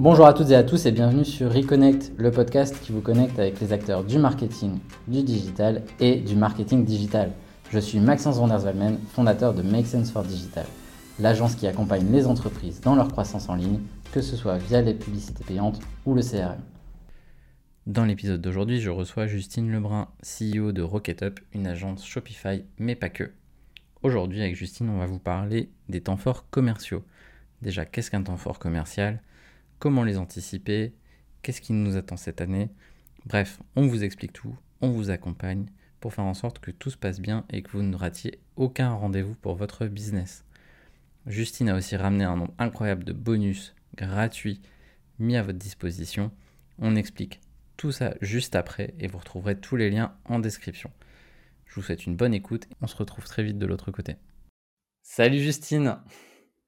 Bonjour à toutes et à tous et bienvenue sur Reconnect, le podcast qui vous connecte avec les acteurs du marketing, du digital et du marketing digital. Je suis Maxence Vandersvalmen, fondateur de Make Sense for Digital, l'agence qui accompagne les entreprises dans leur croissance en ligne, que ce soit via les publicités payantes ou le CRM. Dans l'épisode d'aujourd'hui, je reçois Justine Lebrun, CEO de RocketUp, une agence Shopify, mais pas que. Aujourd'hui, avec Justine, on va vous parler des temps forts commerciaux. Déjà, qu'est-ce qu'un temps fort commercial? Comment les anticiper, qu'est-ce qui nous attend cette année. Bref, on vous explique tout, on vous accompagne pour faire en sorte que tout se passe bien et que vous ne ratiez aucun rendez-vous pour votre business. Justine a aussi ramené un nombre incroyable de bonus gratuits mis à votre disposition. On explique tout ça juste après et vous retrouverez tous les liens en description. Je vous souhaite une bonne écoute et on se retrouve très vite de l'autre côté. Salut Justine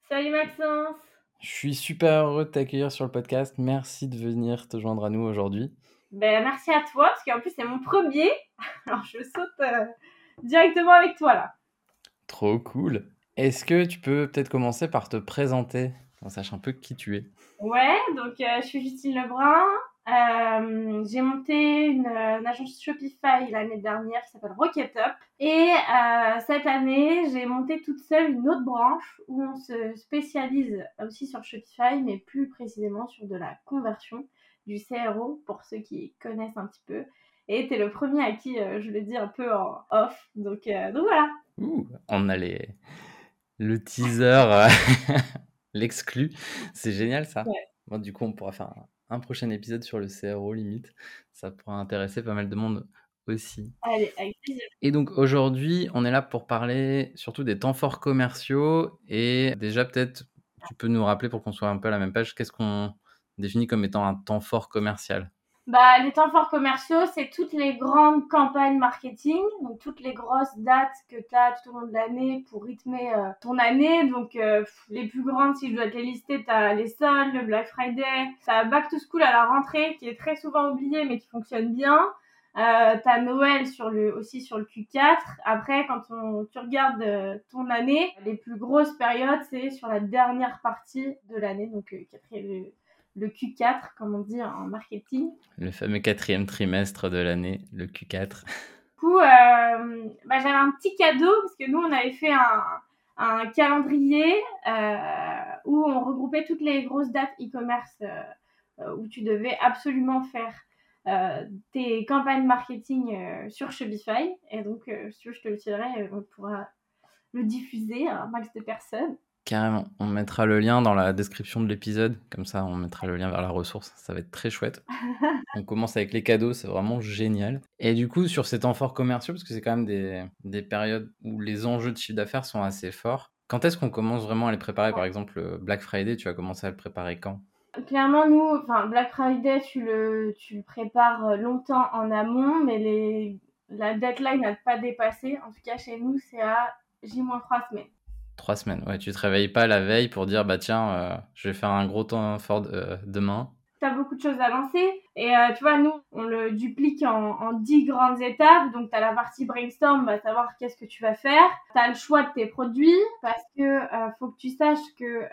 Salut Maxence je suis super heureux de t'accueillir sur le podcast. Merci de venir te joindre à nous aujourd'hui. Ben, merci à toi, parce qu'en plus, c'est mon premier. Alors, je saute euh, directement avec toi là. Trop cool. Est-ce que tu peux peut-être commencer par te présenter On sache un peu qui tu es? Ouais, donc euh, je suis Justine Lebrun. Euh, j'ai monté une, agence Shopify l'année dernière qui s'appelle RocketUp. Et euh, cette année, j'ai monté toute seule une autre branche où on se spécialise aussi sur Shopify, mais plus précisément sur de la conversion du CRO pour ceux qui connaissent un petit peu. Et tu es le premier à qui euh, je l'ai dit un peu en off. Donc, donc voilà. on a les... le teaser, l'exclu. C'est génial ça. Bon, du coup, on pourra faire un un prochain épisode sur le CRO limite. Ça pourra intéresser pas mal de monde aussi. Allez, avec plaisir. Et donc aujourd'hui, on est là pour parler surtout des temps forts commerciaux. Et déjà, peut-être, tu peux nous rappeler pour qu'on soit un peu à la même page, qu'est-ce qu'on définit comme étant un temps fort commercial? Bah, les temps forts commerciaux, c'est toutes les grandes campagnes marketing, donc toutes les grosses dates que tu as tout au long de l'année pour rythmer euh, ton année. Donc euh, les plus grandes, si je dois te les lister, tu as les soldes, le Black Friday, tu as Back to School à la rentrée qui est très souvent oublié mais qui fonctionne bien. Euh, tu as Noël sur le, aussi sur le Q4. Après, quand on, tu regardes euh, ton année, les plus grosses périodes, c'est sur la dernière partie de l'année, donc le Q4, comme on dit en marketing. Le fameux quatrième trimestre de l'année, le Q4. Du coup, euh, bah, j'avais un petit cadeau parce que nous, on avait fait un, un calendrier euh, où on regroupait toutes les grosses dates e-commerce euh, où tu devais absolument faire tes campagnes marketing sur Shopify. Et donc, si tu veux, je te le tirerai, on pourra le diffuser à un max de personnes. Carrément. On mettra le lien dans la description de l'épisode. Comme ça, on mettra le lien vers la ressource. Ça va être très chouette. on commence avec les cadeaux. C'est vraiment génial. Et du coup, sur ces temps forts commerciaux, parce que c'est quand même des, des, périodes où les enjeux de chiffre d'affaires sont assez forts. Quand est-ce qu'on commence vraiment à les préparer? Par exemple, Black Friday, tu vas commencer à le préparer quand? Clairement, nous, enfin, Black Friday, tu le, tu le prépares longtemps en amont, mais les, la deadline n'a pas dépassé. En tout cas, chez nous, c'est à J-3 semaines. Trois semaines, ouais. Tu te réveilles pas la veille pour dire, bah tiens, euh, je vais faire un gros temps fort euh, demain. Tu as beaucoup de choses à lancer. Et euh, tu vois, nous, on le duplique en, 10 grandes étapes. Donc, tu as la partie brainstorm, bah, savoir qu'est-ce que tu vas faire. Tu as le choix de tes produits parce que faut que tu saches que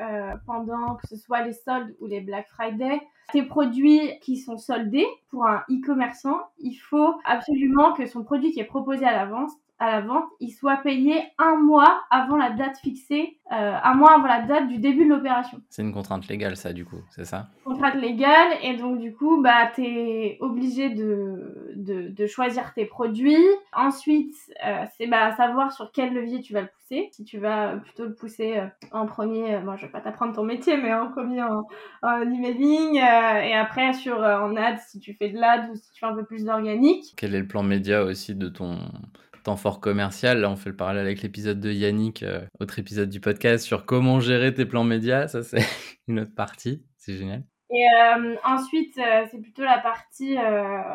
pendant que ce soit les soldes ou les Black Friday, tes produits qui sont soldés pour un e-commerçant, il faut absolument que son produit qui est proposé à l'avance à la vente, il soit payé un mois avant la date fixée, euh, un mois avant la date du début de l'opération. C'est une contrainte légale, ça, du coup, c'est ça? Contrainte légale, et donc, du coup, bah, tu es obligé de, de, de, choisir tes produits. Ensuite, euh, c'est bah, savoir sur quel levier tu vas le pousser. Si tu vas plutôt le pousser euh, en premier, euh, bon, je vais pas t'apprendre ton métier, mais en premier en, en emailing, et après sur en ad, si tu fais de l'ad ou si tu fais un peu plus d'organique. Quel est le plan média aussi de ton temps fort commercial. Là, on fait le parallèle avec l'épisode de Yannick, euh, autre épisode du podcast sur comment gérer tes plans médias. Ça, c'est une autre partie. C'est génial. Et euh, ensuite, euh, c'est plutôt la partie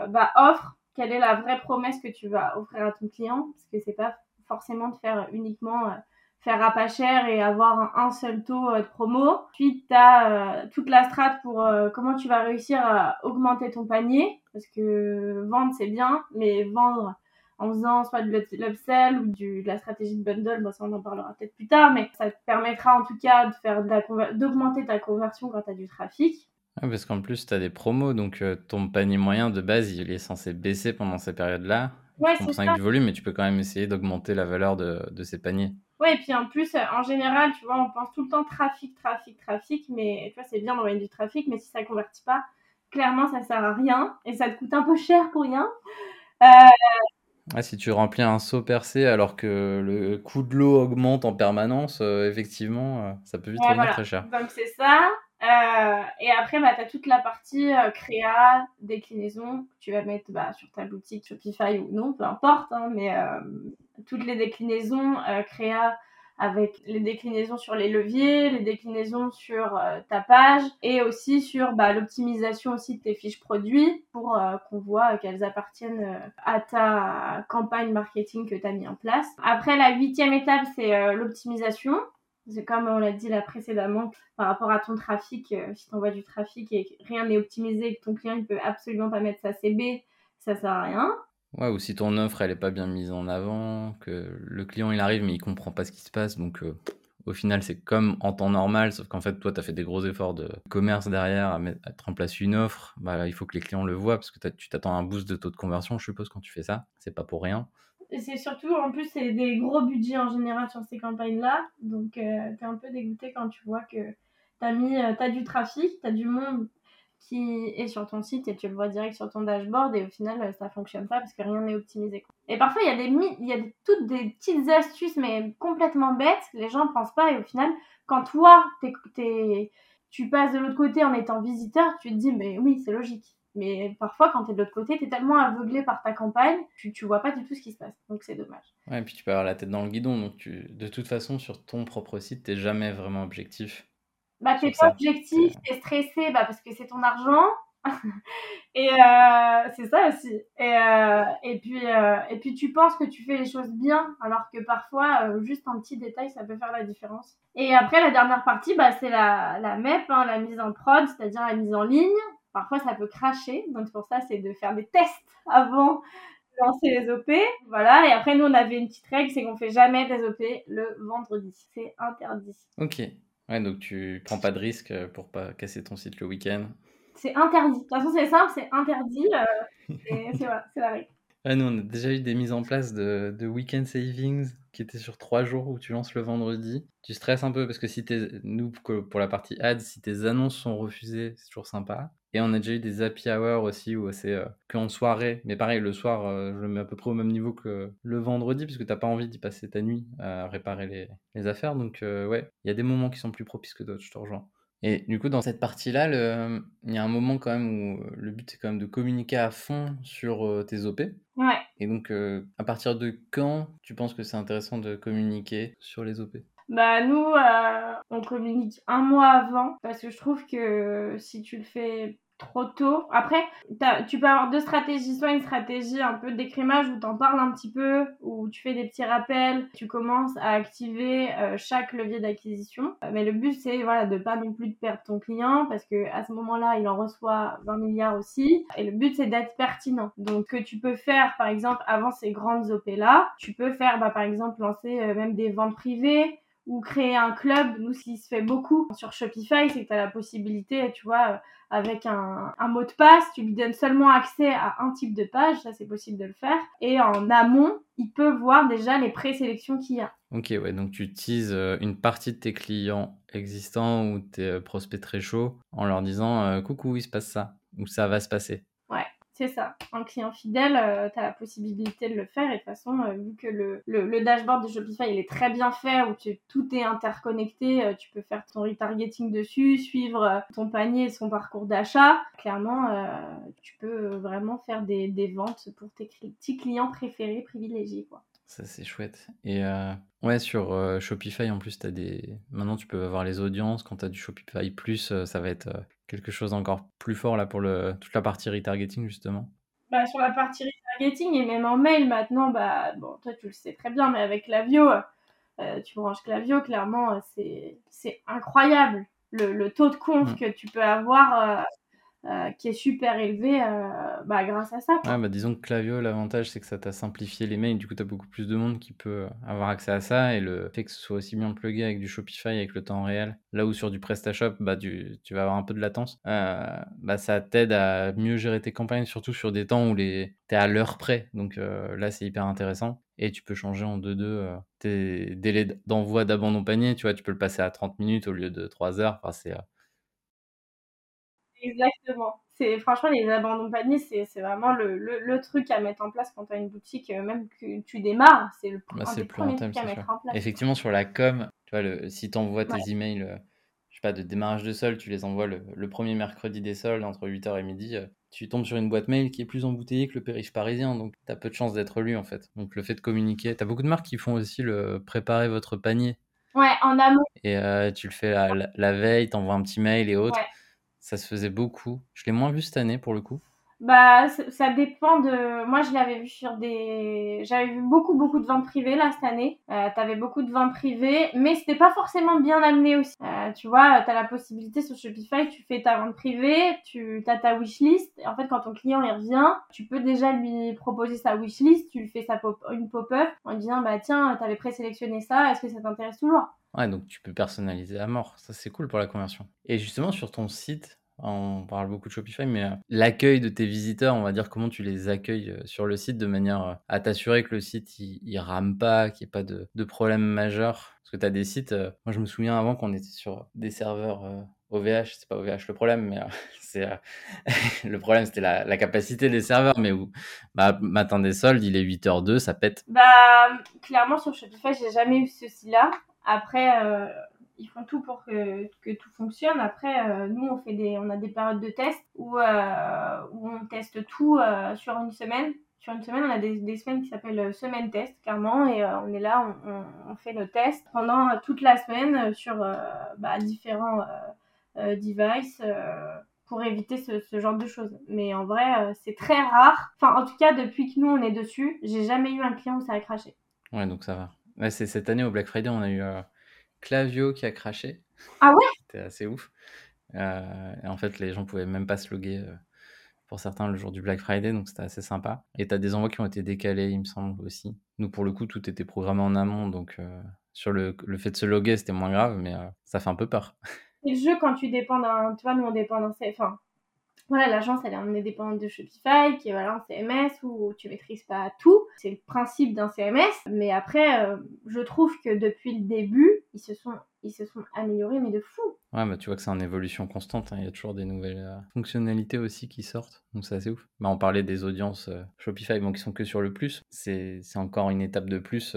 bah, offre. Quelle est la vraie promesse que tu vas offrir à ton client? Parce que c'est pas forcément de faire uniquement faire à pas cher et avoir un, seul taux de promo. Ensuite, tu as toute la strate pour comment tu vas réussir à augmenter ton panier. Parce que vendre, c'est bien, mais vendre en faisant soit de l'upsell ou du, de la stratégie de bundle, bon, ça on en parlera peut-être plus tard, mais ça te permettra en tout cas de faire d'augmenter ta conversion quand tu as du trafic. parce qu'en plus, tu as des promos, donc ton panier moyen de base, il est censé baisser pendant ces périodes-là. Ouais, c'est ça. du volume, mais tu peux quand même essayer d'augmenter la valeur de, de ces paniers. Ouais, et puis en plus, en général, tu vois, on pense tout le temps trafic, trafic, trafic, mais tu vois, c'est bien d'envoyer du trafic, mais si ça ne convertit pas, clairement, ça sert à rien et ça te coûte un peu cher pour rien. Euh... si tu remplis un seau percé alors que le coût de l'eau augmente en permanence, euh, effectivement, euh, ça peut vite devenir très cher. Donc c'est ça. Euh, et après, bah, tu as toute la partie créa, déclinaison, que tu vas mettre bah, sur ta boutique Shopify ou non, peu importe, hein, mais toutes les déclinaisons créa avec les déclinaisons sur les leviers, les déclinaisons sur euh, ta page et aussi sur bah, l'optimisation aussi de tes fiches produits pour euh, qu'on voit qu'elles appartiennent euh, à ta campagne marketing que tu as mis en place. Après, la huitième étape, c'est l'optimisation. C'est comme on l'a dit là précédemment, par rapport à ton trafic, si tu envoies du trafic et rien n'est optimisé et que ton client ne peut absolument pas mettre sa CB, ça sert à rien. Ouais, ou si ton offre elle est pas bien mise en avant, que le client il arrive mais il comprend pas ce qui se passe, donc euh, au final c'est comme en temps normal, sauf qu'en fait toi tu as fait des gros efforts de commerce derrière à mettre, en place une offre, bah, il faut que les clients le voient parce que tu t'attends à un boost de taux de conversion, je suppose, quand tu fais ça, c'est pas pour rien. Et c'est surtout, en plus, c'est des gros budgets en général sur ces campagnes-là, donc euh, tu es un peu dégoûté quand tu vois que tu mis, euh, as du trafic, tu as du monde qui est sur ton site et tu le vois direct sur ton dashboard et au final ça fonctionne pas parce que rien n'est optimisé. Et parfois il y a des il y a toutes des petites astuces mais complètement bêtes, les gens pensent pas et au final quand toi tu passes de l'autre côté en étant visiteur, tu te dis mais oui c'est logique. Mais parfois, quand tu es de l'autre côté, tu es tellement aveuglé par ta campagne, tu, tu vois pas du tout ce qui se passe. Donc c'est dommage. Ouais, et puis tu peux avoir la tête dans le guidon. Donc tu, de toute façon, sur ton propre site, tu jamais vraiment objectif. Bah, t'es pas objectif, t'es stressé bah, parce que c'est ton argent. et euh, c'est ça aussi. Et, euh, et, puis, euh, et puis tu penses que tu fais les choses bien, alors que parfois, juste un petit détail, ça peut faire la différence. Et après, la dernière partie, bah, c'est la, la MEP, hein, la mise en prod, c'est-à-dire la mise en ligne. Parfois, ça peut cracher. Donc, pour ça, c'est de faire des tests avant de lancer les OP. Voilà. Et après, nous, on avait une petite règle, c'est qu'on fait jamais des OP le vendredi. C'est interdit. Ok. Ouais, donc tu prends pas de risque euh, pour pas casser ton site le week-end. C'est interdit. De toute façon, c'est simple, c'est interdit. Euh, c'est la règle. Ouais, nous, on a déjà eu des mises en place de, de week-end savings qui étaient sur trois jours où tu lances le vendredi. Tu stresses un peu parce que si t'es, nous, pour la partie ads, si tes annonces sont refusées, c'est toujours sympa. Et on a déjà eu des happy hours aussi où c'est euh, qu'en soirée. Mais pareil, le soir, euh, je le mets à peu près au même niveau que le vendredi, puisque t'as pas envie d'y passer ta nuit à réparer les, les affaires. Donc, euh, ouais, il y a des moments qui sont plus propices que d'autres, je te rejoins. Et du coup, dans cette partie-là, il y a un moment quand même où le but, c'est quand même de communiquer à fond sur tes OP. Ouais. Et donc, à partir de quand tu penses que c'est intéressant de communiquer sur les OP bah nous, on communique un mois avant parce que je trouve que si tu le fais trop tôt. Après, tu peux avoir deux stratégies. Soit une stratégie un peu d'écrémage où tu en parles un petit peu, où tu fais des petits rappels, tu commences à activer euh, chaque levier d'acquisition. Euh, mais le but, c'est voilà, de pas non plus de perdre ton client parce que à ce moment-là, il en reçoit 20 milliards aussi. Et le but, c'est d'être pertinent. Donc, que tu peux faire, par exemple, avant ces grandes OP-là, tu peux faire, bah, par exemple, lancer euh, même des ventes privées ou créer un club. Nous, ce qui se fait beaucoup sur Shopify, c'est que tu as la possibilité, tu vois, avec un, mot de passe, tu lui donnes seulement accès à un type de page, ça c'est possible de le faire. Et en amont, il peut voir déjà les présélections qu'il y a. Ok, ouais, donc tu utilises euh, une partie de tes clients existants ou tes euh, prospects très chauds en leur disant euh, coucou, il se passe ça, ou ça va se passer. C'est ça. Un client fidèle, euh, tu la possibilité de le faire. Et de toute façon, euh, vu que le, le, dashboard de Shopify, il est très bien fait, où tout est interconnecté, euh, tu peux faire ton retargeting dessus, suivre ton panier et son parcours d'achat. Clairement, tu peux vraiment faire des, des, ventes pour tes petits clients préférés, privilégiés. Quoi. Ça, c'est chouette. Et ouais, sur Shopify, en plus, as des... maintenant, tu peux avoir les audiences. Quand tu as du Shopify Plus, ça va être quelque chose d'encore plus fort là pour le, toute la partie retargeting justement bah, Sur la partie retargeting et même en mail maintenant, bah, bon, toi tu le sais très bien, mais avec Clavio, euh, tu branches Clavio, clairement c'est incroyable le, le, taux de conf mmh. que tu peux avoir euh, qui est super élevé euh, bah, grâce à ça. Ouais, bah, disons que Clavio, l'avantage, c'est que ça t'a simplifié les mails. Du coup, tu as beaucoup plus de monde qui peut avoir accès à ça. Et le fait que ce soit aussi bien plugué avec du Shopify, avec le temps réel, là où sur du PrestaShop, bah, tu, vas avoir un peu de latence, euh, bah, ça t'aide à mieux gérer tes campagnes, surtout sur des temps où les... tu es à l'heure près. Donc là, c'est hyper intéressant. Et tu peux changer en 2-2 tes délais d'envoi d'abandon panier. Tu vois, tu peux le passer à 30 minutes au lieu de 3 heures. C'est Exactement. C'est franchement les abandons paniers, c'est vraiment le, le, le, truc à mettre en place quand tu as une boutique, euh, même que tu démarres, c'est le, bah, le premier truc à mettre en place. Effectivement, sur la com, tu vois, le, si tu envoies tes emails, euh, je sais pas, de démarrage de solde, tu les envoies le, premier mercredi des soldes entre 8h et midi, euh, tu tombes sur une boîte mail qui est plus embouteillée que le périph' parisien, donc tu as peu de chances d'être lu en fait. Donc le fait de communiquer, tu as beaucoup de marques qui font aussi le préparer votre panier. Ouais, en amont. Et tu le fais la, la, veille, tu envoies un petit mail et autres. Ça se faisait beaucoup. Je l'ai moins vu cette année pour le coup. Bah, ça dépend de. Moi, je l'avais vu sur des. J'avais vu beaucoup, beaucoup de ventes privées là cette année. Euh, T'avais beaucoup de ventes privées, mais c'était pas forcément bien amené aussi. Euh, tu vois, t'as la possibilité sur Shopify, tu fais ta vente privée, tu as ta wishlist. Et en fait, quand ton client il revient, tu peux déjà lui proposer sa wishlist. Tu lui fais sa pop une pop-up en disant bah tiens, t'avais présélectionné ça, est-ce que ça t'intéresse toujours? Ouais, donc tu peux personnaliser à mort. Ça, c'est cool pour la conversion. Et justement, sur ton site, on parle beaucoup de Shopify, mais euh, l'accueil de tes visiteurs, on va dire comment tu les accueilles euh, sur le site de manière euh, à t'assurer que le site il, rame pas, qu'il n'y ait pas de, de problème majeur? Parce que tu as des sites, moi je me souviens avant qu'on était sur des serveurs OVH, c'est pas OVH le problème, mais c'est le problème c'était la, capacité des serveurs, mais où bah, matin des soldes, il est 8h02, ça pète. Bah clairement sur Shopify, j'ai jamais eu ceci-là. Après, euh, ils font tout pour que, que tout fonctionne. Après, euh, nous, on, fait des, on a des périodes de test où, euh, où on teste tout sur une semaine. Sur une semaine, on a des, des semaines qui s'appellent semaine test, clairement, et on est là, on, on, fait le test pendant toute la semaine sur bah, différents devices pour éviter ce, genre de choses. Mais en vrai, c'est très rare. Enfin, en tout cas, depuis que nous, on est dessus, j'ai jamais eu un client où ça a craché. Ouais, donc ça va. C'est cette année au Black Friday, on a eu euh, Clavio qui a craché. Ah ouais? C'était assez ouf. Euh, et en fait, les gens pouvaient même pas se loguer euh, pour certains le jour du Black Friday, donc c'était assez sympa. Et tu as des envois qui ont été décalés, il me semble aussi. Nous, pour le coup, tout était programmé en amont, donc sur le, le, fait de se loguer, c'était moins grave, mais ça fait un peu peur. Et le jeu, quand tu dépends d'un. Tu vois, nous, on dépend d'un. Enfin, voilà, l'agence, elle est dépendante de Shopify, qui est voilà, un CMS où tu maîtrises pas tout. C'est le principe d'un CMS. Mais après, euh, je trouve que depuis le début, ils se sont, ils se sont améliorés, mais de fou. Ouais, bah tu vois que c'est en évolution constante. Hein. Il y a toujours des nouvelles euh, fonctionnalités aussi qui sortent. Donc c'est ouf. Bah, on parlait des audiences euh, Shopify, bon, qui sont que sur le plus. C'est encore une étape de plus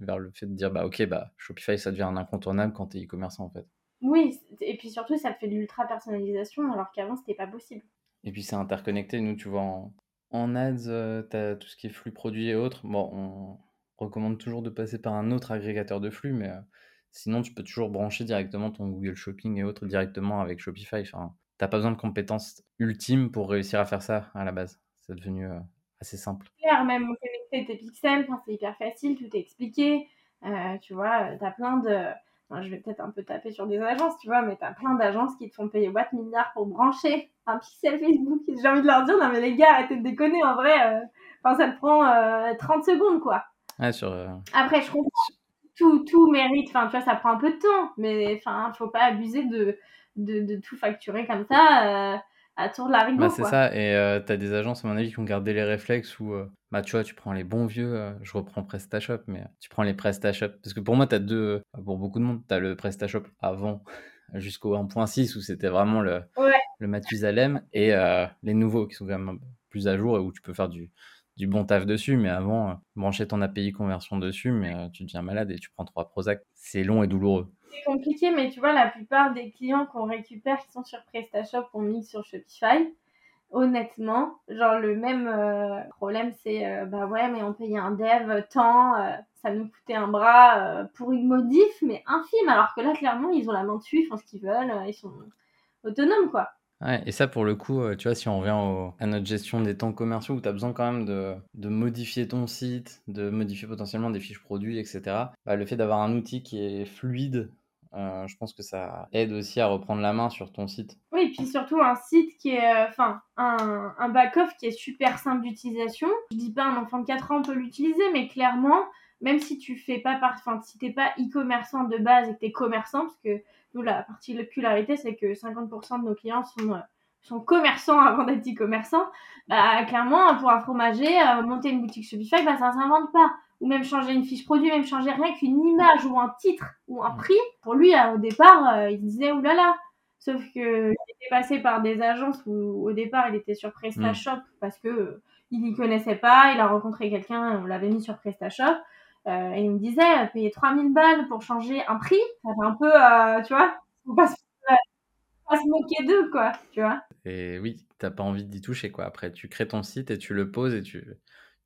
vers le fait de dire, bah ok, bah Shopify, ça devient un incontournable quand tu es e-commerçant en fait. Oui, et puis surtout, ça fait de l'ultra personnalisation alors qu'avant, c'était pas possible. Et puis c'est interconnecté. Nous, tu vois, en, ads, euh, tu as tout ce qui est flux produits et autres. Bon, on recommande toujours de passer par un autre agrégateur de flux, mais euh, sinon, tu peux toujours brancher directement ton Google Shopping et autres directement avec Shopify. Enfin, t'as pas besoin de compétences ultimes pour réussir à faire ça à la base. C'est devenu euh, assez simple. Claire, même connecter tes pixels, c'est hyper facile, tout est expliqué. tu vois, tu as plein de je vais peut-être un peu taper sur des agences, tu vois, mais t'as plein d'agences qui te font payer what milliards pour brancher un pixel Facebook. J'ai envie de leur dire, non mais les gars, arrêtez de déconner, en vrai, euh, enfin, ça te prend 30 euh, secondes, quoi. Ouais, sur, euh, Après, je comprends, tout, tout mérite, enfin, tu vois, ça prend un peu de temps, mais enfin, faut pas abuser de, de, de tout facturer comme ça à tour de la Bah, c'est ça, et euh, tu as des agences, à mon avis, qui ont gardé les réflexes où, euh, bah, tu vois, tu prends les bons vieux, euh, je reprends PrestaShop, mais tu prends les PrestaShop. Parce que pour moi, tu as deux, pour beaucoup de monde, tu as le PrestaShop avant jusqu'au 1.6 où c'était vraiment le, le Mathusalem, et les nouveaux qui sont quand même plus à jour et où tu peux faire du, du bon taf dessus, mais avant, brancher ton API conversion dessus, mais tu deviens malade et tu prends trois Prozac. C'est long et douloureux c'est compliqué, mais tu vois, la plupart des clients qu'on récupère qui sont sur PrestaShop, on mise sur Shopify. Honnêtement, genre le même euh, problème, c'est euh, bah ouais, mais on payait un dev tant, euh, ça nous coûtait un bras pour une modif, mais infime. Alors que là, clairement, ils ont la main dessus, ils font ce qu'ils veulent, ils sont autonomes, quoi. Ouais, et ça, pour le coup, tu vois, si on revient à notre gestion des temps commerciaux, où tu as besoin quand même de, de, modifier ton site, de modifier potentiellement des fiches produits, etc., bah, le fait d'avoir un outil qui est fluide euh, je pense que ça aide aussi à reprendre la main sur ton site. Oui, puis surtout un site qui est, euh, enfin, un, un back-off qui est super simple d'utilisation. Je dis pas un enfant de 4 ans peut l'utiliser, mais clairement, même si tu fais pas par, enfin, si t'es pas e-commerçant de base et que t'es commerçant, parce que nous, la particularité, c'est que 50% de nos clients sont, sont commerçants avant d'être e-commerçants, bah, clairement, pour un fromager, monter une boutique Shopify, bah, ça s'invente pas ou même changer une fiche produit, même changer rien qu'une image ou un titre ou un prix, pour lui, au départ, euh, il disait oulala. Là là. Sauf que il était passé par des agences où au départ il était sur PrestaShop mm. parce que euh, il n'y connaissait pas, il a rencontré quelqu'un, on l'avait mis sur PrestaShop. Euh, et il me disait, payer 3000 balles pour changer un prix, ça fait un peu, tu vois, faut pas se, pas se moquer d'eux, quoi, tu vois. Et oui, t'as pas envie d'y toucher, quoi. Après, tu crées ton site et tu le poses et tu,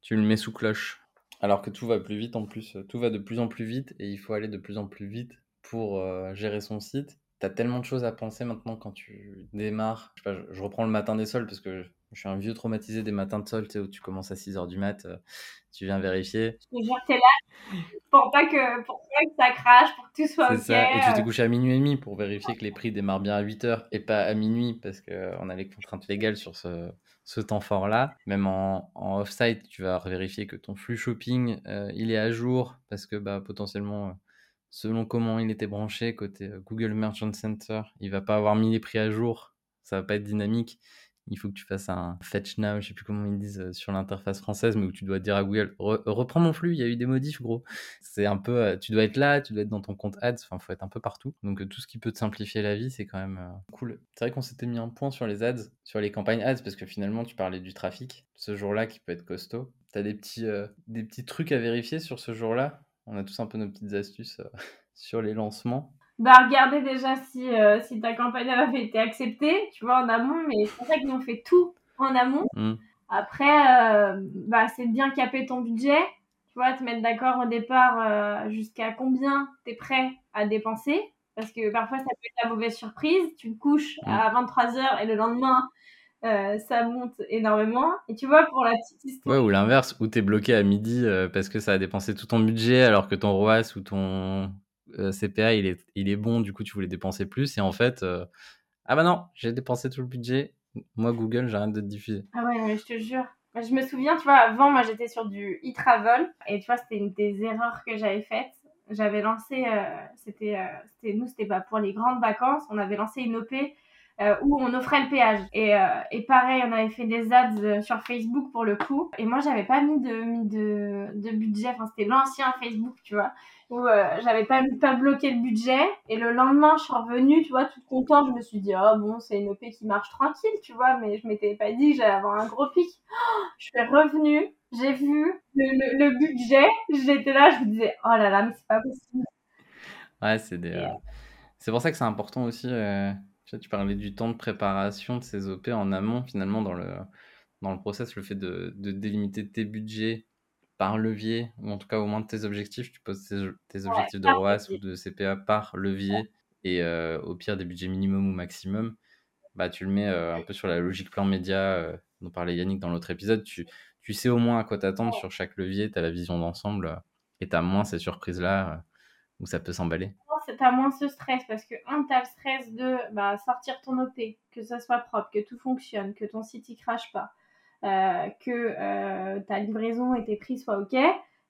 tu le mets sous cloche. Alors que tout va plus vite en plus, tout va de plus en plus vite et il faut aller de plus en plus vite pour euh, gérer son site. Tu as tellement de choses à penser maintenant quand tu démarres. Je, sais pas, je, reprends le matin des sols parce que je suis un vieux traumatisé des matins de sol, tu sais, où tu commences à 6h du mat, euh, tu viens vérifier. Je te t'es là pour pas, que, pour pas que ça crache, pour que tout soit ok. Ça. Et tu te couches à minuit et demi pour vérifier que les prix démarrent bien à 8h et pas à minuit parce qu'on a les contraintes légales sur ce, ce temps fort-là. Même en, off-site, tu vas vérifier que ton flux shopping, euh, il est à jour parce que bah, potentiellement, euh, selon comment il était branché côté euh, Google Merchant Center, il va pas avoir mis les prix à jour. Ça va pas être dynamique il faut que tu fasses un fetch now, je sais plus comment ils disent euh, sur l'interface française, mais où tu dois dire à Google reprends mon flux, il y a eu des modifs, gros. C'est un peu, euh, tu dois être là, tu dois être dans ton compte ads, enfin, faut être un peu partout. Donc, euh, tout ce qui peut te simplifier la vie, c'est quand même cool. C'est vrai qu'on s'était mis un point sur les ads, sur les campagnes ads, parce que finalement, tu parlais du trafic, ce jour-là qui peut être costaud. Tu as des petits, des petits trucs à vérifier sur ce jour-là? On a tous un peu nos petites astuces sur les lancements bah regardez déjà si, euh, si ta campagne avait été acceptée, tu vois, en amont, mais c'est pour ça qu'ils ont fait tout en amont. Mm. Après, euh, bah, c'est bien caper ton budget, tu vois, te mettre d'accord au départ euh, jusqu'à combien tu es prêt à dépenser, parce que parfois ça peut être la mauvaise surprise, tu te couches mm. à 23h et le lendemain, ça monte énormément. Et tu vois, pour la petite histoire. Ouais, ou l'inverse, où tu es bloqué à midi parce que ça a dépensé tout ton budget alors que ton ROAS ou ton euh, CPA, il est, il est bon, du coup, tu voulais dépenser plus. Et en fait, euh, ah bah non, j'ai dépensé tout le budget. Moi, Google, j'arrête de te diffuser. Ah ouais, je te jure. Je me souviens, tu vois, avant, moi, j'étais sur du e-travel. Et tu vois, c'était une des erreurs que j'avais faites. J'avais lancé, euh, c'était, nous, c'était pas pour les grandes vacances. On avait lancé une OP euh, où on offrait le péage. Et, euh, et pareil, on avait fait des ads euh, sur Facebook pour le coup. Et moi, j'avais pas mis de, mis de, de budget. Enfin, c'était l'ancien Facebook, tu vois, où j'avais pas, pas bloqué le budget. Et le lendemain, je suis revenue, tu vois, toute contente. Je me suis dit, oh bon, c'est une OP qui marche tranquille, tu vois, mais je m'étais pas dit que j'allais avoir un gros pic. je suis revenue, j'ai vu le, le, budget, j'étais là, je me disais, oh là là, mais c'est pas possible. Ouais, c'est des. C'est pour ça que c'est important aussi tu parlais du temps de préparation de ces OP en amont, finalement, dans le, dans le process, le fait de, de délimiter tes budgets par levier, ou en tout cas au moins de tes objectifs, tu poses tes, objectifs de ROAS ou de CPA par levier, et euh, au pire des budgets minimum ou maximum, bah, tu le mets euh, un peu sur la logique plan média euh, dont parlait Yannick dans l'autre épisode, tu, tu sais au moins à quoi t'attendre sur chaque levier, tu as la vision d'ensemble, et tu as moins ces surprises-là où ça peut s'emballer t'as moins ce stress parce que, un, t'as le stress de bah, sortir ton OP, que ça soit propre, que tout fonctionne, que ton site y crache pas, euh, que euh, ta livraison et tes prix soient OK.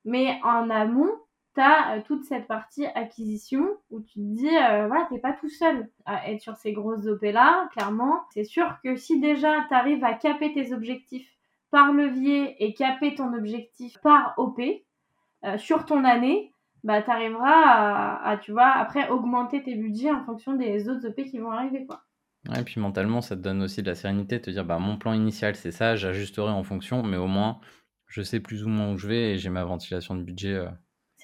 Mais en amont, t'as euh, toute cette partie acquisition où tu te dis, voilà, t'es pas tout seul à être sur ces grosses OP là, clairement. C'est sûr que si déjà t'arrives à caper tes objectifs par levier et caper ton objectif par OP sur ton année, bah, tu arriveras à, tu vois, après augmenter tes budgets en fonction des autres OP qui vont arriver, quoi. Ouais, et puis mentalement, ça te donne aussi de la sérénité, de te dire, bah, mon plan initial, c'est ça, j'ajusterai en fonction, mais au moins, je sais plus ou moins où je vais et j'ai ma ventilation de budget euh,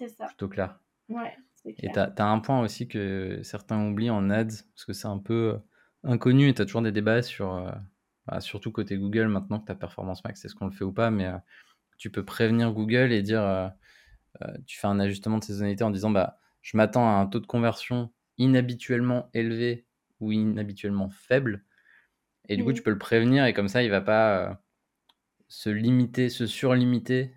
ça. plutôt claire. Ouais, clair. Et tu as, un point aussi que certains oublient en ads, parce que c'est un peu euh, inconnu et tu as toujours des débats sur, euh, bah, surtout côté Google, maintenant que ta performance max, est-ce qu'on le fait ou pas, mais tu peux prévenir Google et dire euh, tu fais un ajustement de saisonnalité en disant bah, je m'attends à un taux de conversion inhabituellement élevé ou inhabituellement faible. Et du coup, tu peux le prévenir et comme ça, il va pas euh, se limiter, se surlimiter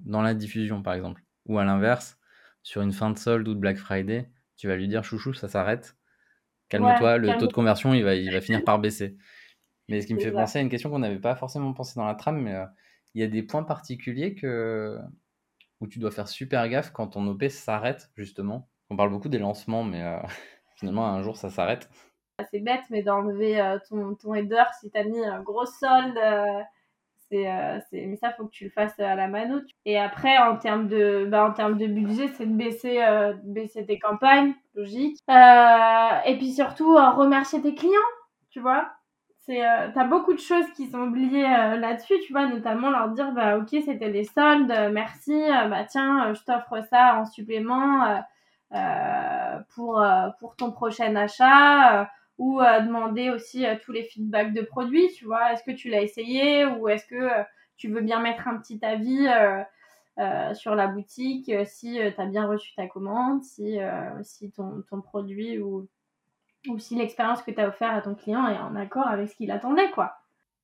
dans la diffusion, par exemple. Ou à l'inverse, sur une fin de solde ou de Black Friday, tu vas lui dire chouchou, ça s'arrête. Calme-toi, le taux de conversion, il va, il va finir par baisser. Mais ce qui me fait penser à une question qu'on n'avait pas forcément pensé dans la trame, mais il y a des points particuliers que... où tu dois faire super gaffe quand ton OP s'arrête, justement. On parle beaucoup des lancements, mais finalement, un jour, ça s'arrête. C'est bête, mais d'enlever ton, ton header si tu as mis un gros solde euh, c'est, mais ça, faut que tu le fasses à la mano. Et après, en termes de, bah, en termes de budget, c'est de baisser, euh, baisser tes campagnes, logique. Euh, et puis surtout, remercier tes clients, tu vois. C'est, t'as beaucoup de choses qui sont oubliées là-dessus, tu vois, notamment leur dire, bah, ok, c'était des soldes, merci, bah, tiens, je t'offre ça en supplément pour, pour ton prochain achat ou euh, demander aussi euh, tous les feedbacks de produits, tu vois, est-ce que tu l'as essayé ou est-ce que euh, tu veux bien mettre un petit avis sur la boutique si tu as bien reçu ta commande, si, si ton, ton, produit ou, ou si l'expérience que tu as offert à ton client est en accord avec ce qu'il attendait, quoi.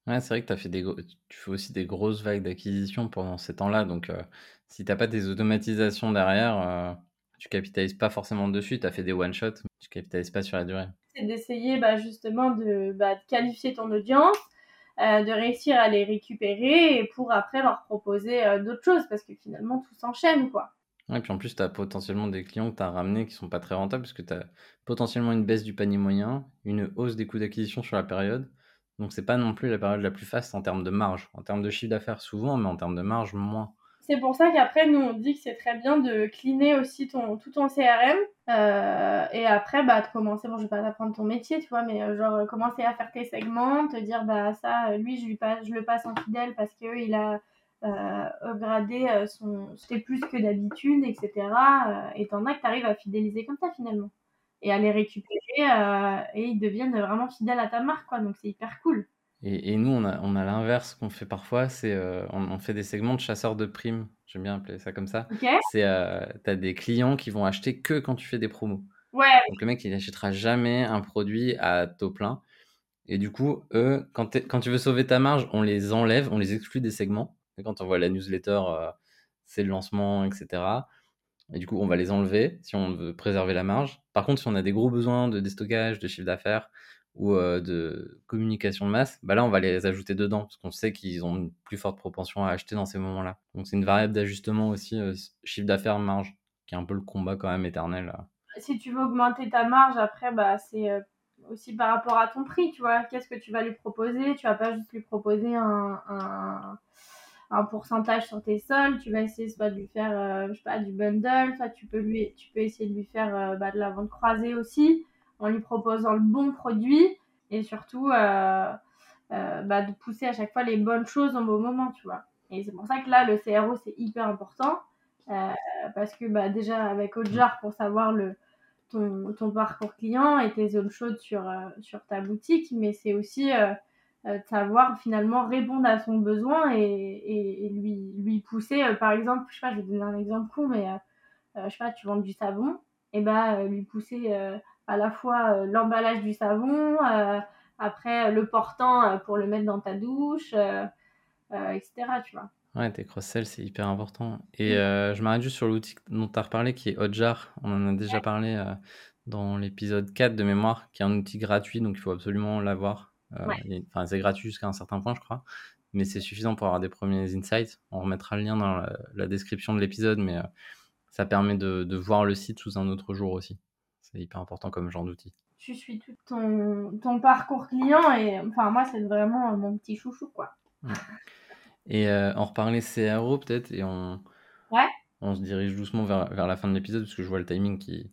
Ouais, c'est vrai que as fait des tu fais aussi des grosses vagues d'acquisition pendant ces temps-là, donc si tu n'as pas des automatisations derrière, tu capitalises pas forcément dessus, tu as fait des one-shots, tu capitalises pas sur la durée c'est d'essayer bah, justement de, bah, de, qualifier ton audience, euh, de réussir à les récupérer et pour après leur proposer euh, d'autres choses parce que finalement tout s'enchaîne quoi. Ouais, puis en plus, tu as potentiellement des clients que tu as ramenés qui sont pas très rentables parce que tu as potentiellement une baisse du panier moyen, une hausse des coûts d'acquisition sur la période. Donc, c'est pas non plus la période la plus faste en termes de marge. En termes de chiffre d'affaires, souvent, mais en termes de marge, moins. C'est pour ça qu'après, nous, on dit que c'est très bien de cleaner aussi ton, tout ton CRM. Euh, et après, bah, de commencer, bon, je vais pas t'apprendre ton métier, tu vois, mais euh, genre, commencer à faire tes segments, te dire, bah, ça, lui, je, lui passe, je le passe en fidèle parce qu'il a euh, upgradé son. C'était plus que d'habitude, etc. et t'en as que t'arrives à fidéliser comme ça, finalement. Et à les récupérer, et ils deviennent vraiment fidèles à ta marque, quoi. Donc, c'est hyper cool. Et, nous, on a, on a l'inverse qu'on fait parfois, c'est euh, on, fait des segments de chasseurs de primes. J'aime bien appeler ça comme ça. C'est, euh, t'as des clients qui vont acheter que quand tu fais des promos. Ouais. Donc le mec, il n'achètera jamais un produit à taux plein. Et du coup, eux, quand, quand tu veux sauver ta marge, on les enlève, on les exclut des segments. Quand on voit la newsletter, euh, c'est le lancement, etc. Et du coup, on va les enlever si on veut préserver la marge. Par contre, si on a des gros besoins de déstockage, de chiffre d'affaires, ou de communication de masse, bah là on va les ajouter dedans parce qu'on sait qu'ils ont une plus forte propension à acheter dans ces moments-là. Donc c'est une variable d'ajustement aussi, chiffre d'affaires, marge, qui est un peu le combat quand même éternel. Si tu veux augmenter ta marge, après bah c'est aussi par rapport à ton prix, tu vois, qu'est-ce que tu vas lui proposer? Tu vas pas juste lui proposer un, un pourcentage sur tes soldes, tu vas essayer soit de lui faire, je sais pas, du bundle, soit tu peux lui, tu peux essayer de lui faire bah, de la vente croisée aussi en lui proposant le bon produit et surtout euh, euh, bah, de pousser à chaque fois les bonnes choses au bon moment, tu vois. Et c'est pour ça que là, le CRO, c'est hyper important euh, parce que bah, déjà, avec Ojar, pour savoir le, ton, ton, parcours client et tes zones chaudes sur, sur ta boutique, mais c'est aussi de savoir finalement répondre à son besoin et, et, lui, lui pousser. par exemple, je sais pas, je vais donner un exemple court, mais je sais pas, tu vends du savon, et bah lui pousser à la fois euh, l'emballage du savon, euh, après le portant euh, pour le mettre dans ta douche, etc. Tu vois. Ouais, tes cross-sell, c'est hyper important. Et je m'arrête juste sur l'outil dont tu as reparlé, qui est Hotjar. On en a déjà parlé dans l'épisode 4 de mémoire, qui est un outil gratuit, donc il faut absolument l'avoir. Enfin, c'est gratuit jusqu'à un certain point, je crois. Mais c'est suffisant pour avoir des premiers insights. On remettra le lien dans la, description de l'épisode, mais ça permet de, de, voir le site sous un autre jour aussi. C'est hyper important comme genre d'outil. Tu suis tout ton, ton, parcours client et enfin moi c'est vraiment mon petit chouchou quoi. Et euh, on reparlait CRO peut-être et on, ouais. on se dirige doucement vers, vers la fin de l'épisode parce que je vois le timing qui,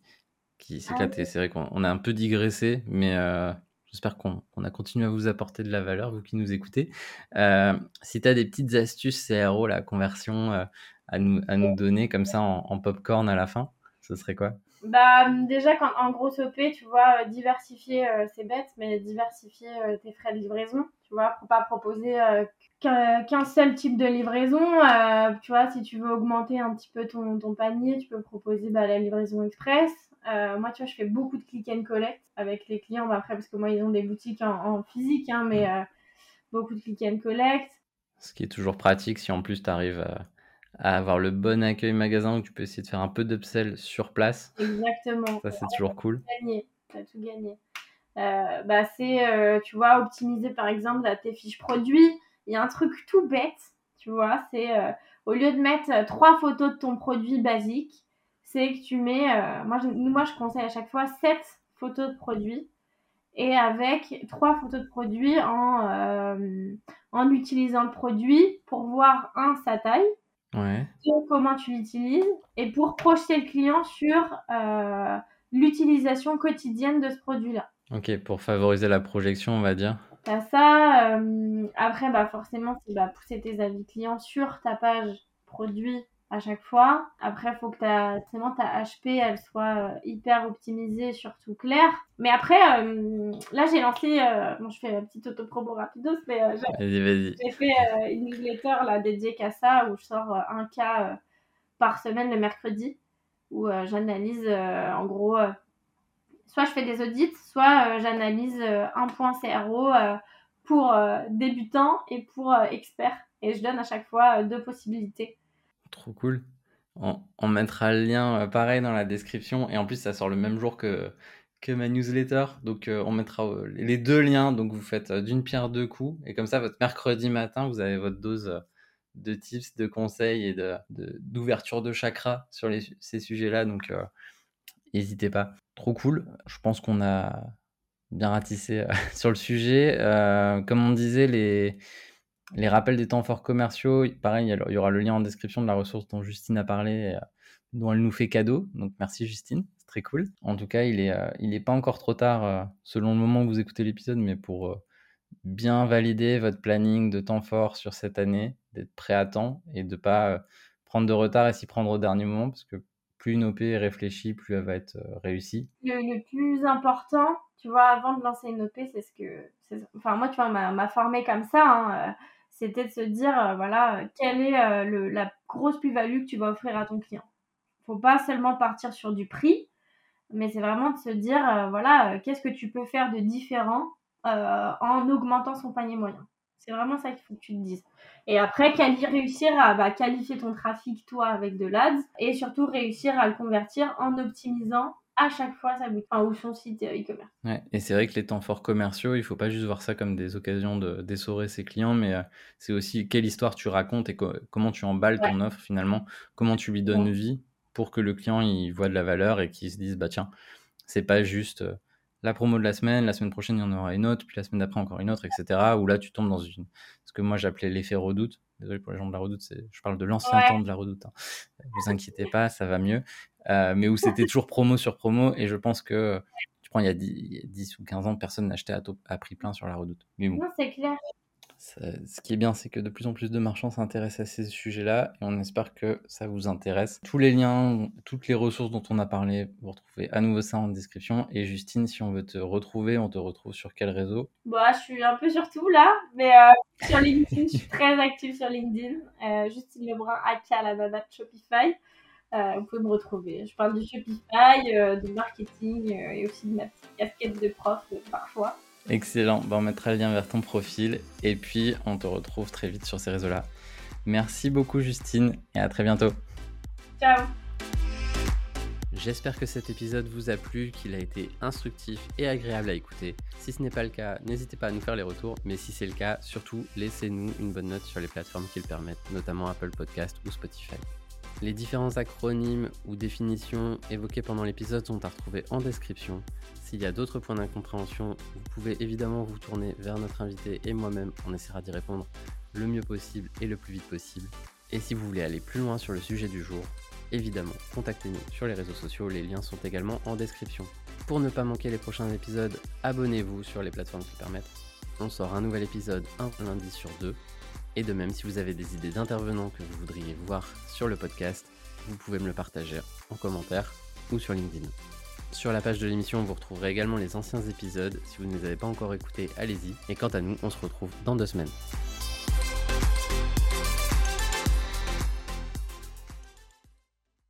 qui s'éclate et c'est vrai qu'on a un peu digressé mais euh, j'espère qu'on a continué à vous apporter de la valeur, vous qui nous écoutez. Euh, si tu as des petites astuces CRO, la conversion à, nous, à nous donner comme ça en, en popcorn à la fin, ce serait quoi? Bah, déjà, quand, en gros OP, tu vois, euh, diversifier, euh, c'est bête, mais diversifier euh, tes frais de livraison, tu vois, pour pas proposer qu'un seul type de livraison. tu vois, si tu veux augmenter un petit peu ton, ton panier, tu peux proposer bah, la livraison express. Moi, tu vois, je fais beaucoup de click and collect avec les clients, bah, après, parce que moi, ils ont des boutiques en, physique, hein, mais beaucoup de click and collect. Ce qui est toujours pratique si en plus tu arrives à avoir le bon accueil magasin où tu peux essayer de faire un peu d'upsell sur place. Exactement. Ça, c'est toujours cool. Gagné. T'as tout gagné. Euh, bah, c'est, euh, tu vois, optimiser par exemple tes fiches produits. Il y a un truc tout bête, tu vois, c'est euh, au lieu de mettre trois photos de ton produit basique, c'est que tu mets, moi, je, moi je conseille à chaque fois sept photos de produits et avec trois photos de produits en, en utilisant le produit pour voir un sa taille, ouais. comment tu l'utilises et pour projeter le client sur l'utilisation quotidienne de ce produit-là. Ok, pour favoriser la projection, on va dire. T'as ça. Euh, après, bah forcément, c'est bah, pousser tes avis clients sur ta page produit à chaque fois. Après, il faut que ta, ta HP elle soit euh, hyper optimisée, surtout claire. Mais après, euh, là, j'ai lancé. bon, je fais la petite autopromo rapidos, mais j'ai fait une newsletter là, dédiée qu'à ça où je sors un cas par semaine le mercredi où j'analyse en gros soit je fais des audits, soit euh, j'analyse euh, un point CRO euh, pour débutants et pour experts. Et je donne à chaque fois deux possibilités. Trop cool. On, mettra le lien pareil dans la description. Et en plus, ça sort le même jour que, ma newsletter. Donc, on mettra les deux liens. Donc, vous faites d'une pierre deux coups. Et comme ça, votre mercredi matin, vous avez votre dose de tips, de conseils et d'ouverture de, de, chakra sur ces sujets-là. Donc, n'hésitez pas. Trop cool. Je pense qu'on a bien ratissé euh, sur le sujet. Euh, comme on disait, les, les rappels des temps forts commerciaux, pareil, il y aura le lien en description de la ressource dont Justine a parlé, euh, dont elle nous fait cadeau. Donc merci Justine, c'est très cool. En tout cas, il n'est est pas encore trop tard selon le moment où vous écoutez l'épisode, mais pour bien valider votre planning de temps fort sur cette année, d'être prêt à temps et de ne pas prendre de retard et s'y prendre au dernier moment, parce que plus une OP est réfléchie, plus elle va être euh, réussie. Le, plus important, tu vois, avant de lancer une OP, c'est ce que. Enfin, moi, tu vois, m'a formé comme ça. Hein, euh, c'était de se dire, euh, voilà, quelle est la grosse plus-value que tu vas offrir à ton client. Faut pas seulement partir sur du prix, mais c'est vraiment de se dire, voilà, qu'est-ce que tu peux faire de différent en augmentant son panier moyen. C'est vraiment ça qu'il faut que tu te dises. Et après, réussir à bah, qualifier ton trafic, toi, avec de l'ADS, et surtout réussir à le convertir en optimisant à chaque fois sa boutique, ou son site e-commerce. Ouais, et c'est vrai que les temps forts commerciaux, il faut pas juste voir ça comme des occasions de d'essorer ses clients, mais euh, c'est aussi quelle histoire tu racontes et comment tu emballes ton offre finalement, comment tu lui donnes vie pour que le client il voit de la valeur et qu'il se dise bah tiens, c'est pas juste euh, la promo de la semaine, la semaine prochaine, il y en aura une autre, puis la semaine d'après, encore une autre, etc. Où là, tu tombes dans une, ce que moi j'appelais l'effet redoute. Désolé pour les gens de la redoute, je parle de l'ancien temps de la redoute. Hein. Vous inquiétez pas, ça va mieux. Euh, mais où c'était toujours promo sur promo, et je pense que, tu prends, il y a 10, ou 15 ans, personne n'achetait à, à, prix plein sur la redoute. Mais bon. Non, c'est clair ce qui est bien, c'est que de plus en plus de marchands s'intéressent à ces sujets-là et on espère que ça vous intéresse. Tous les liens, toutes les ressources dont on a parlé, vous retrouvez à nouveau ça en description. Et Justine, si on veut te retrouver, on te retrouve sur quel réseau? Bah, je suis un peu sur tout là, mais euh, sur LinkedIn, je suis très active sur LinkedIn. Euh, Justine Lebrun, aka la nana de Shopify. Euh, vous pouvez me retrouver. Je parle de Shopify, de marketing et aussi de ma petite casquette de prof parfois. Excellent, on mettra le lien vers ton profil et puis on te retrouve très vite sur ces réseaux-là. Merci beaucoup Justine et à très bientôt. Ciao J'espère que cet épisode vous a plu, qu'il a été instructif et agréable à écouter. Si ce n'est pas le cas, n'hésitez pas à nous faire les retours, mais si c'est le cas, surtout laissez-nous une bonne note sur les plateformes qui le permettent, notamment Apple Podcast ou Spotify. Les différents acronymes ou définitions évoqués pendant l'épisode sont à retrouver en description. S'il y a d'autres points d'incompréhension, vous pouvez évidemment vous tourner vers notre invité et moi-même, on essaiera d'y répondre le mieux possible et le plus vite possible. Et si vous voulez aller plus loin sur le sujet du jour, évidemment, contactez-nous sur les réseaux sociaux, les liens sont également en description. Pour ne pas manquer les prochains épisodes, abonnez-vous sur les plateformes qui permettent. On sort un nouvel épisode un lundi sur deux et de même, si vous avez des idées d'intervenants que vous voudriez voir sur le podcast, vous pouvez me le partager en commentaire ou sur LinkedIn. Sur la page de l'émission, vous retrouverez également les anciens épisodes. Si vous ne les avez pas encore écoutés, allez-y. Et quant à nous, on se retrouve dans deux semaines.